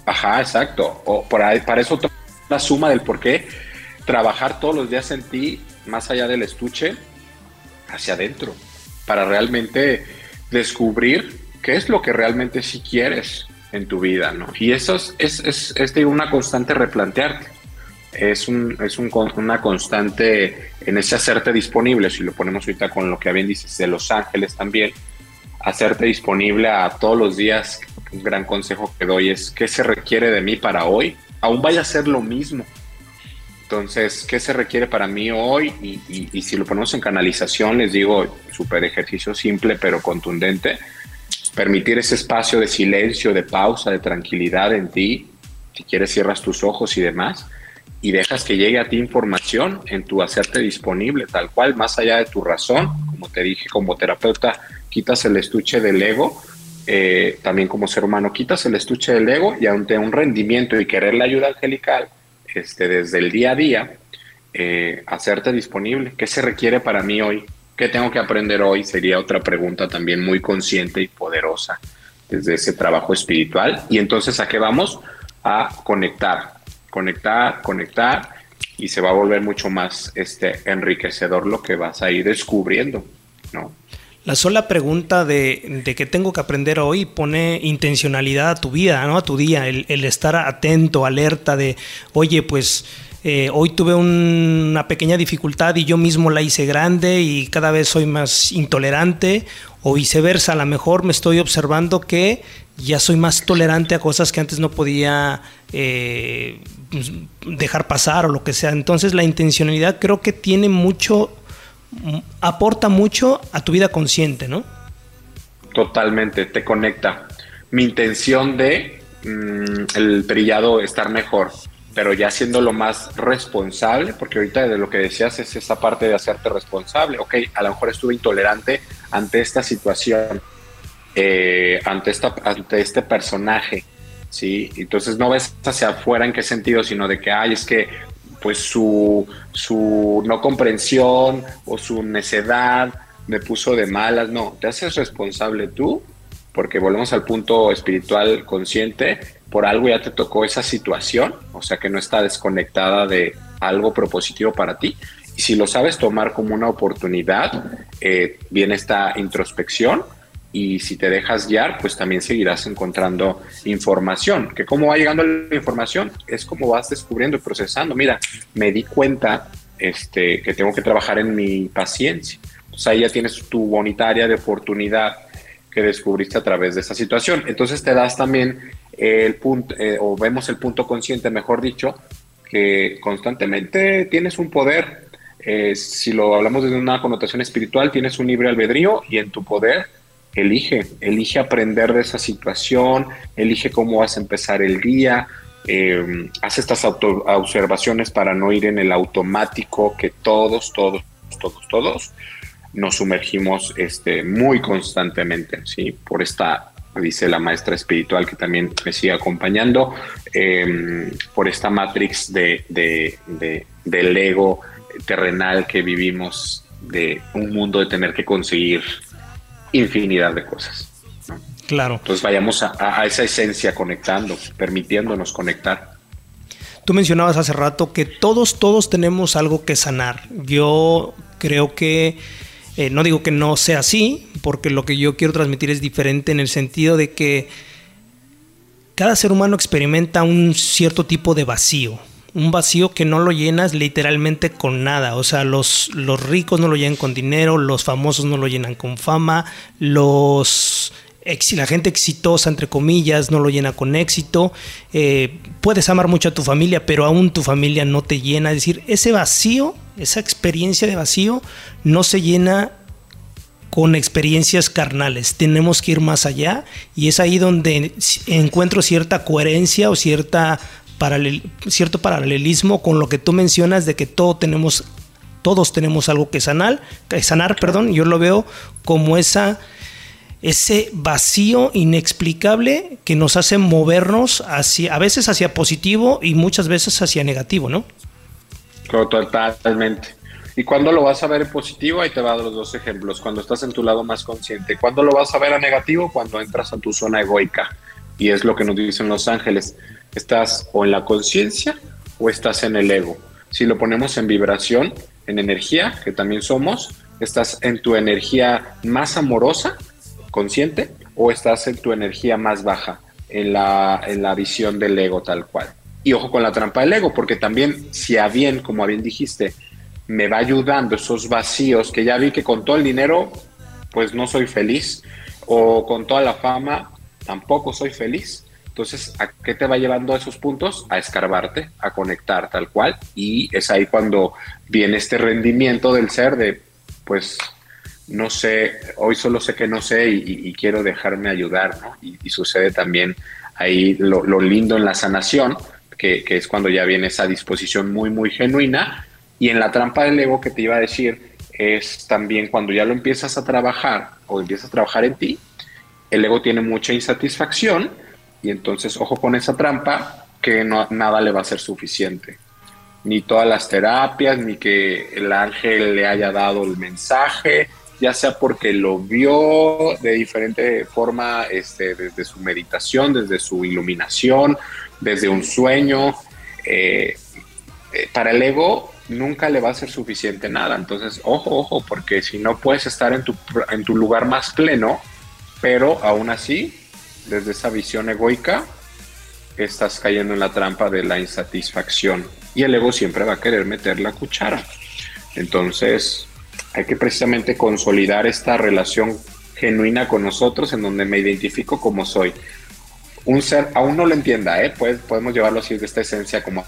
S3: ajá, exacto. O por ahí, para eso la suma del por qué trabajar todos los días en ti, más allá del estuche, hacia adentro, para realmente descubrir qué es lo que realmente sí quieres en tu vida, ¿no? Y eso es, es, es, es, una constante replantearte. Es, un, es un una constante en ese hacerte disponible, si lo ponemos ahorita con lo que bien dices de Los Ángeles también, hacerte disponible a todos los días. Un gran consejo que doy es qué se requiere de mí para hoy. Aún vaya a ser lo mismo. Entonces, ¿qué se requiere para mí hoy? Y- y si lo ponemos en canalización, les digo, súper ejercicio simple pero contundente. Permitir ese espacio de silencio, de pausa, de tranquilidad en ti. Si quieres, cierras tus ojos y demás. Y dejas que llegue a ti información en tu hacerte disponible, tal cual, más allá de tu razón. Como te dije, como terapeuta, quitas el estuche del ego. eh, también como ser humano, quitas el estuche del ego y ante un rendimiento y querer la ayuda angelical, este, desde el día a día, eh, hacerte disponible. ¿Qué se requiere para mí hoy? ¿Qué tengo que aprender hoy? Sería otra pregunta también muy consciente y poderosa desde ese trabajo espiritual. Y entonces, ¿a qué vamos? A conectar, conectar, conectar y se va a volver mucho más este, enriquecedor lo que vas a ir descubriendo, ¿no?
S1: La sola pregunta de, de qué tengo que aprender hoy pone intencionalidad a tu vida, ¿no? A tu día, el, estar atento, alerta de, oye, pues eh, hoy tuve un- una pequeña dificultad y yo mismo la hice grande y cada vez soy más intolerante, o viceversa, a lo mejor me estoy observando que ya soy más tolerante a cosas que antes no podía eh, dejar pasar o lo que sea. Entonces la intencionalidad creo que tiene mucho m- aporta mucho a tu vida consciente, ¿no?
S3: Totalmente, te conecta. Mi intención de mm, el trillado estar mejor, pero ya siendo lo más responsable, porque ahorita de lo que decías es esa parte de hacerte responsable. Ok, a lo mejor estuve intolerante ante esta situación, eh, ante, esta, ante este personaje, ¿sí? Entonces no ves hacia afuera en qué sentido, sino de que, ay, es que pues su, su no comprensión o su necedad me puso de malas. No, te haces responsable tú, porque volvemos al punto espiritual consciente, por algo ya te tocó esa situación, o sea que no está desconectada de algo propositivo para ti. Y si lo sabes tomar como una oportunidad, eh, viene esta introspección y si te dejas guiar, pues también seguirás encontrando información. Que cómo va llegando la información es como vas descubriendo y procesando. Mira, me di cuenta este, que tengo que trabajar en mi paciencia. Entonces ahí ya tienes tu bonita área de oportunidad que descubriste a través de esta situación. Entonces te das también el punto, eh, o vemos el punto consciente, mejor dicho, que constantemente tienes un poder. Eh, si lo hablamos desde una connotación espiritual, tienes un libre albedrío y en tu poder elige, elige aprender de esa situación, elige cómo vas a empezar el día, eh, haz estas auto observaciones para no ir en el automático que todos, todos, todos, todos nos sumergimos este, muy constantemente, ¿sí? Por esta, dice la maestra espiritual que también me sigue acompañando, eh, por esta matrix de, de, de, del ego terrenal que vivimos, de un mundo de tener que conseguir infinidad de cosas. ¿no?
S1: Claro.
S3: Entonces vayamos a, a, esa esencia conectando, permitiéndonos conectar.
S1: Tú mencionabas hace rato que todos, todos tenemos algo que sanar. Yo creo que, eh, no digo que no sea así, porque lo que yo quiero transmitir es diferente en el sentido de que cada ser humano experimenta un cierto tipo de vacío. Un vacío que no lo llenas literalmente con nada. O sea, los, los ricos no lo llenan con dinero, los famosos no lo llenan con fama, los la gente exitosa, entre comillas, no lo llena con éxito. Eh, puedes amar mucho a tu familia, pero aún tu familia no te llena. Es decir, ese vacío, esa experiencia de vacío, no se llena con experiencias carnales. Tenemos que ir más allá y es ahí donde encuentro cierta coherencia o cierta paralel- cierto paralelismo con lo que tú mencionas de que todo tenemos todos tenemos algo que sanar, que sanar, perdón, yo lo veo como esa ese vacío inexplicable que nos hace movernos hacia a veces hacia positivo y muchas veces hacia negativo, ¿no?
S3: Totalmente. ¿Y cuándo lo vas a ver en positivo? Ahí te va a dar los dos ejemplos. Cuando estás en tu lado más consciente. ¿Cuándo lo vas a ver a negativo? Cuando entras a tu zona egoica. Y es lo que nos dicen los ángeles. Estás o en la conciencia o estás en el ego. Si lo ponemos en vibración, en energía, que también somos, estás en tu energía más amorosa, consciente, o estás en tu energía más baja, en la, en la visión del ego tal cual. Y ojo con la trampa del ego, porque también si a bien, como bien dijiste, me va ayudando esos vacíos que ya vi que con todo el dinero, pues no soy feliz, o con toda la fama, tampoco soy feliz. Entonces, ¿a qué te va llevando esos puntos? A escarbarte, a conectar tal cual. Y es ahí cuando viene este rendimiento del ser de, pues, no sé, hoy solo sé que no sé y, quiero dejarme ayudar, ¿no? Y, sucede también ahí lo, lo lindo en la sanación, que, que es cuando ya viene esa disposición muy, muy genuina. Y en la trampa del ego que te iba a decir, es también cuando ya lo empiezas a trabajar o empiezas a trabajar en ti, el ego tiene mucha insatisfacción y entonces ojo con esa trampa que nada le va a ser suficiente. Ni todas las terapias, ni que el ángel le haya dado el mensaje, ya sea porque lo vio de diferente forma, este, desde su meditación, desde su iluminación, desde un sueño. eh, eh, para el ego nunca le va a ser suficiente nada. Entonces, ojo, ojo, porque si no puedes estar en tu, en tu lugar más pleno, pero aún así, desde esa visión egoica, estás cayendo en la trampa de la insatisfacción. Y el ego siempre va a querer meter la cuchara. Entonces, hay que precisamente consolidar esta relación genuina con nosotros en donde me identifico como soy. Un ser, aún no lo entienda, ¿eh? Pues, podemos llevarlo así de esta esencia como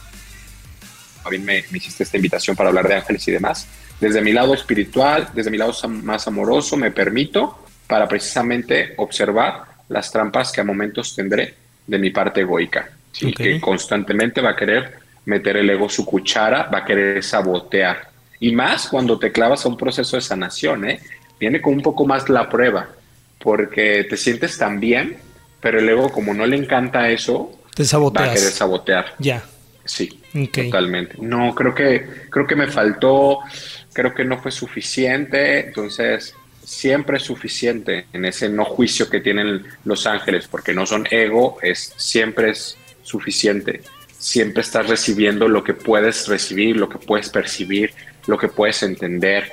S3: a mí me, me hiciste esta invitación para hablar de ángeles y demás. Desde mi lado espiritual, desde mi lado más amoroso, me permito para precisamente observar las trampas que a momentos tendré de mi parte egoica, ¿sí?
S1: Ok.
S3: que constantemente va a querer meter el ego su cuchara, va a querer sabotear. Y más cuando te clavas a un proceso de sanación, ¿eh? viene con un poco más la prueba, porque te sientes tan bien, pero el ego como no le encanta eso,
S1: Te
S3: va a querer
S1: saboteas.
S3: sabotear.
S1: Ya.
S3: Sí, totalmente. No, creo que, creo que me faltó, creo que no fue suficiente, entonces siempre es suficiente en ese no juicio que tienen los ángeles, porque no son ego, es siempre es suficiente. Siempre estás recibiendo lo que puedes recibir, lo que puedes percibir, lo que puedes entender.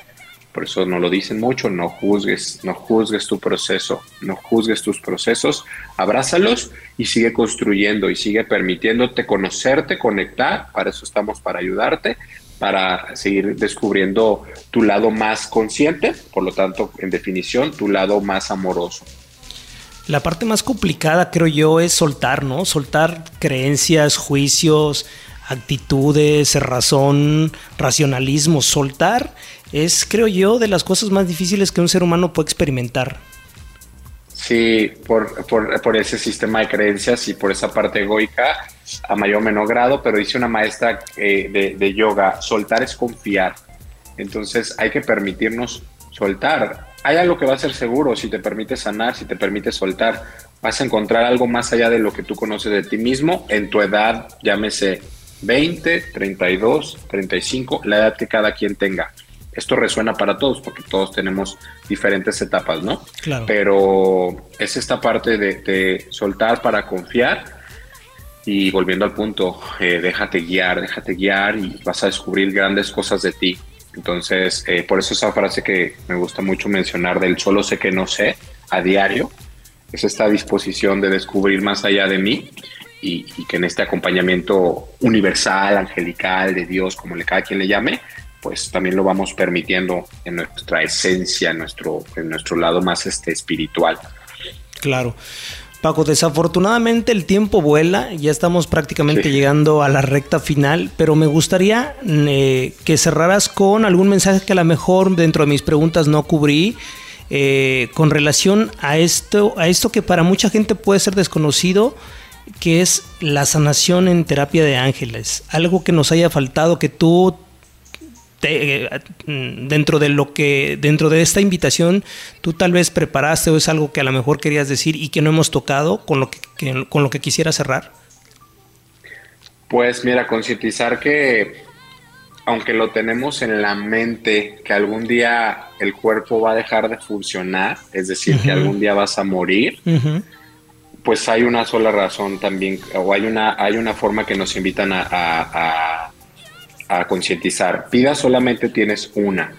S3: Por eso no lo dicen mucho, no juzgues, no juzgues tu proceso, no juzgues tus procesos, abrázalos y sigue construyendo y sigue permitiéndote conocerte, conectar, para eso estamos para ayudarte, para seguir descubriendo tu lado más consciente, por lo tanto, en definición, tu lado más amoroso.
S1: La parte más complicada, creo yo, es soltar, ¿no? Soltar creencias, juicios, actitudes, razón, racionalismo. Soltar es, creo yo, de las cosas más difíciles que un ser humano puede experimentar.
S3: Sí, por, por, ese sistema de creencias y por esa parte egoica, a mayor o menor grado, pero dice una maestra eh, de, de yoga, soltar es confiar. Entonces hay que permitirnos soltar. Hay algo que va a ser seguro si te permite sanar, si te permite soltar. Vas a encontrar algo más allá de lo que tú conoces de ti mismo en tu edad, llámese 20, 32, 35, la edad que cada quien tenga. Esto resuena para todos porque todos tenemos diferentes etapas, ¿no?
S1: Claro.
S3: Pero es esta parte de, de soltar para confiar y volviendo al punto, eh, déjate guiar, déjate guiar y vas a descubrir grandes cosas de ti. Entonces, eh, por eso esa frase que me gusta mucho mencionar del solo sé que no sé a diario, es esta disposición de descubrir más allá de mí y, y que en este acompañamiento universal, angelical, de Dios, como le cada quien le llame, pues también lo vamos permitiendo en nuestra esencia, en nuestro, en nuestro lado más este, espiritual.
S1: Claro. Paco, desafortunadamente el tiempo vuela, ya estamos prácticamente
S3: Sí.
S1: llegando a la recta final, pero me gustaría eh, que cerraras con algún mensaje que a lo mejor dentro de mis preguntas no cubrí, eh, con relación a esto, a esto que para mucha gente puede ser desconocido, que es la sanación en terapia de ángeles. Algo que nos haya faltado, que tú te- eh, dentro de lo que dentro de esta invitación tú tal vez preparaste o es algo que a lo mejor querías decir y que no hemos tocado con lo que, que- con lo que quisiera cerrar.
S3: Pues mira, concientizar que aunque lo tenemos en la mente, que algún día el cuerpo va a dejar de funcionar, es decir, que algún día vas a morir, pues hay una sola razón también, o hay una, hay una forma que nos invitan a, a- a- a concientizar. Vida solamente tienes una,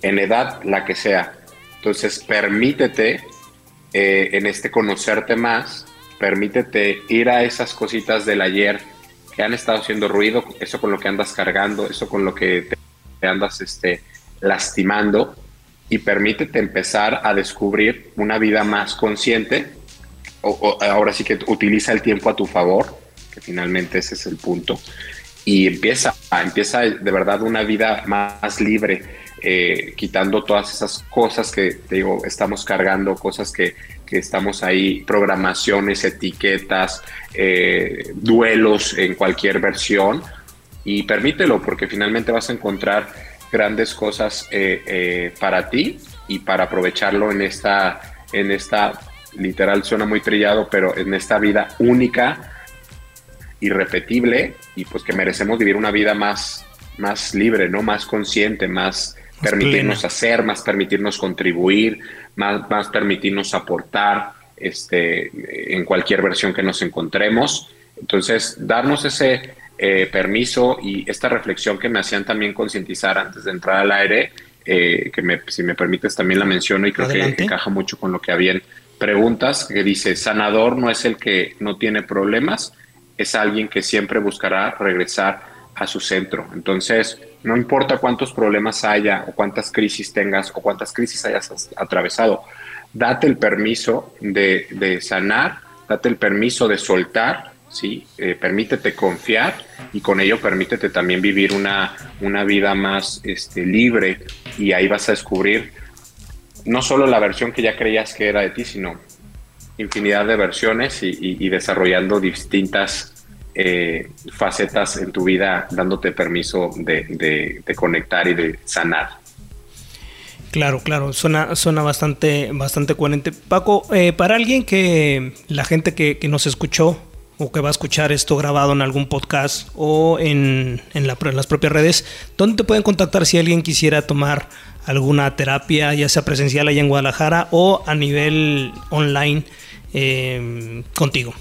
S3: en edad la que sea. Entonces, permítete eh, en este conocerte más, permítete ir a esas cositas del ayer que han estado haciendo ruido, eso con lo que andas cargando, eso con lo que te, andas este, lastimando, y permítete empezar a descubrir una vida más consciente o, o ahora sí que utiliza el tiempo a tu favor, que finalmente ese es el punto, y empieza, empieza de verdad una vida más libre, eh, quitando todas esas cosas que te digo, estamos cargando, cosas que, que estamos ahí, programaciones, etiquetas, eh, duelos en cualquier versión, y permítelo, porque finalmente vas a encontrar grandes cosas eh, para ti y para aprovecharlo en esta, en esta, literal suena muy trillado, pero en esta vida única, irrepetible, y pues que merecemos vivir una vida más, más libre, ¿no? Más consciente, más,
S1: Más
S3: permitirnos
S1: plena.
S3: hacer, más permitirnos contribuir, más, más permitirnos aportar este, en cualquier versión que nos encontremos. Entonces, darnos ese eh, permiso y esta reflexión que me hacían también concientizar antes de entrar al aire, eh, que me- si me permites también la menciono y creo
S1: Adelante.
S3: que encaja mucho con lo que habían preguntas, que dice, sanador no es el que no tiene problemas, es alguien que siempre buscará regresar a su centro. Entonces, no importa cuántos problemas haya o cuántas crisis tengas o cuántas crisis hayas as- atravesado, date el permiso de, de sanar, date el permiso de soltar, ¿sí? Eh, permítete confiar y con ello permítete también vivir una, una vida más este, libre y ahí vas a descubrir no solo la versión que ya creías que era de ti, sino infinidad de versiones y, y- y desarrollando distintas eh, facetas en tu vida, dándote permiso de, de- de conectar y de sanar.
S1: Claro, claro, suena, suena bastante, bastante coherente. Paco, eh, para alguien que la gente que, que nos escuchó o que va a escuchar esto grabado en algún podcast o en, en la- en las propias redes, ¿dónde te pueden contactar si alguien quisiera tomar alguna terapia, ya sea presencial allá en Guadalajara o a nivel online eh, contigo?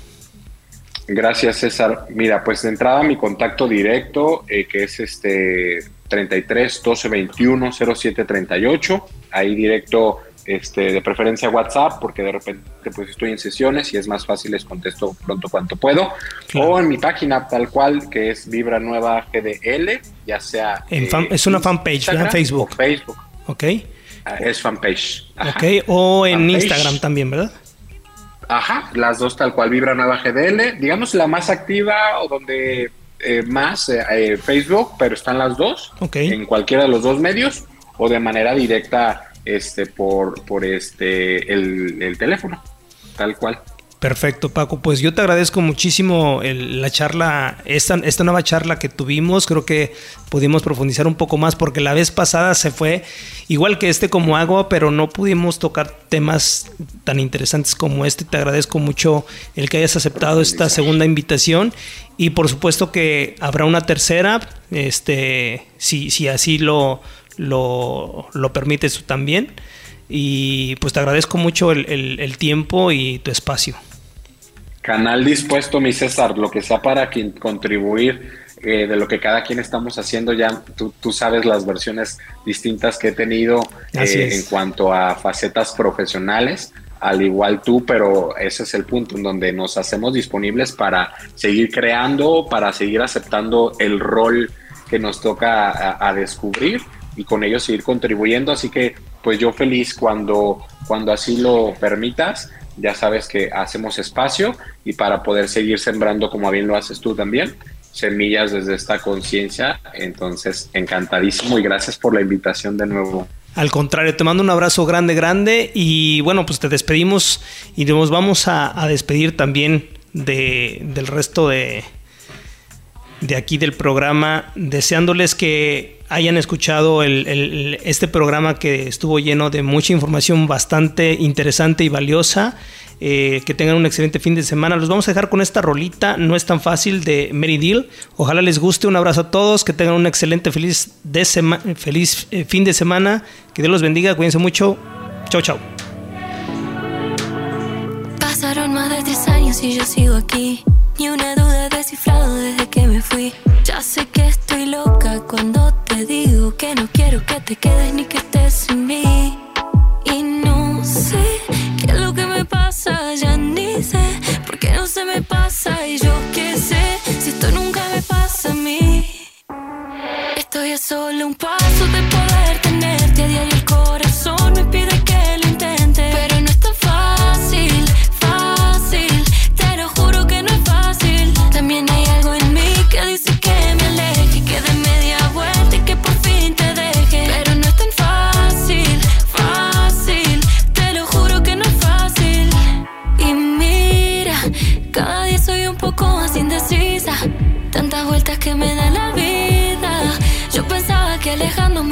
S3: Gracias, César. Mira, pues de entrada mi contacto directo, eh, que es este 33 12 21 07 38. Ahí directo, este, de preferencia WhatsApp, porque de repente pues estoy en sesiones y es más fácil, les contesto pronto cuanto puedo.
S1: Claro.
S3: O en mi página tal cual, que es Vibra Nueva GDL, ya sea...
S1: En fan- es una fanpage.
S3: Instagram
S1: Facebook.
S3: Facebook.
S1: ¿Ok?
S3: Ah, Es fanpage. Ajá.
S1: Ok, o en
S3: Fanpage.
S1: Instagram también, ¿verdad?
S3: Ajá, las dos tal cual Vibra Nueva GDL, digamos la más activa o donde eh, más eh, eh, Facebook, pero están las dos
S1: Ok.
S3: en cualquiera de los dos medios o de manera directa este por por este el, el teléfono, tal cual.
S1: Perfecto, Paco. Pues yo te agradezco muchísimo el- la charla, esta, esta nueva charla que tuvimos. Creo que pudimos profundizar un poco más porque la vez pasada se fue igual que este como agua, pero no pudimos tocar temas tan interesantes como este. Te agradezco mucho el que hayas aceptado esta segunda invitación y por supuesto que habrá una tercera, este, si, si así lo, lo, lo permites tú también. Y pues te agradezco mucho el- el- el tiempo y tu espacio.
S3: Canal dispuesto, mi César, lo que sea para quien contribuir eh, de lo que cada quien estamos haciendo. Ya tú, tú sabes las versiones distintas que he tenido eh, en cuanto a facetas profesionales, al igual tú, pero ese es el punto en donde nos hacemos disponibles para seguir creando, para seguir aceptando el rol que nos toca a, a descubrir y con ello seguir contribuyendo. Así que, pues yo feliz cuando, cuando así lo permitas ya sabes que hacemos espacio y para poder seguir sembrando, como bien lo haces tú también, semillas desde esta conciencia. Entonces, encantadísimo y gracias por la invitación de nuevo.
S1: Al contrario, te mando un abrazo grande, grande y bueno, pues te despedimos y nos vamos a, despedir también de, del resto de, de aquí del programa, deseándoles que hayan escuchado este programa que estuvo lleno de mucha información bastante interesante y valiosa. Eh, que tengan un excelente fin de semana. Los vamos a dejar con esta rolita, no es tan fácil, de Mary Deal. Ojalá les guste. Un abrazo a todos, que tengan un excelente, feliz, de feliz eh, fin de semana. Que Dios los bendiga, cuídense mucho. Chau, chau.
S4: Pasaron más de tres años y yo sigo aquí. Ni una duda descifrado desde que me fui. Ya sé que estoy loca cuando te digo que no quiero que te quedes ni que estés sin mí. Y no sé qué es lo que me pasa, ya ni sé por qué no se me pasa. Y yo qué sé si esto nunca me pasa a mí. Estoy a solo un paso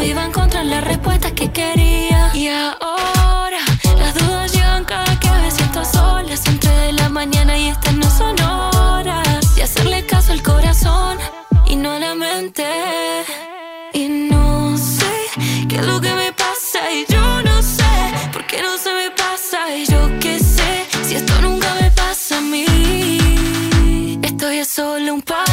S4: iba a encontrar las respuestas que quería. Y ahora las dudas llegan cada que me siento sola. Son tres de la mañana y estas no son horas. Y hacerle caso al corazón y no a la mente. Y no sé qué es lo que me pasa. Y yo no sé por qué no se me pasa. Y yo qué sé si esto nunca me pasa a mí. Estoy a solo un paso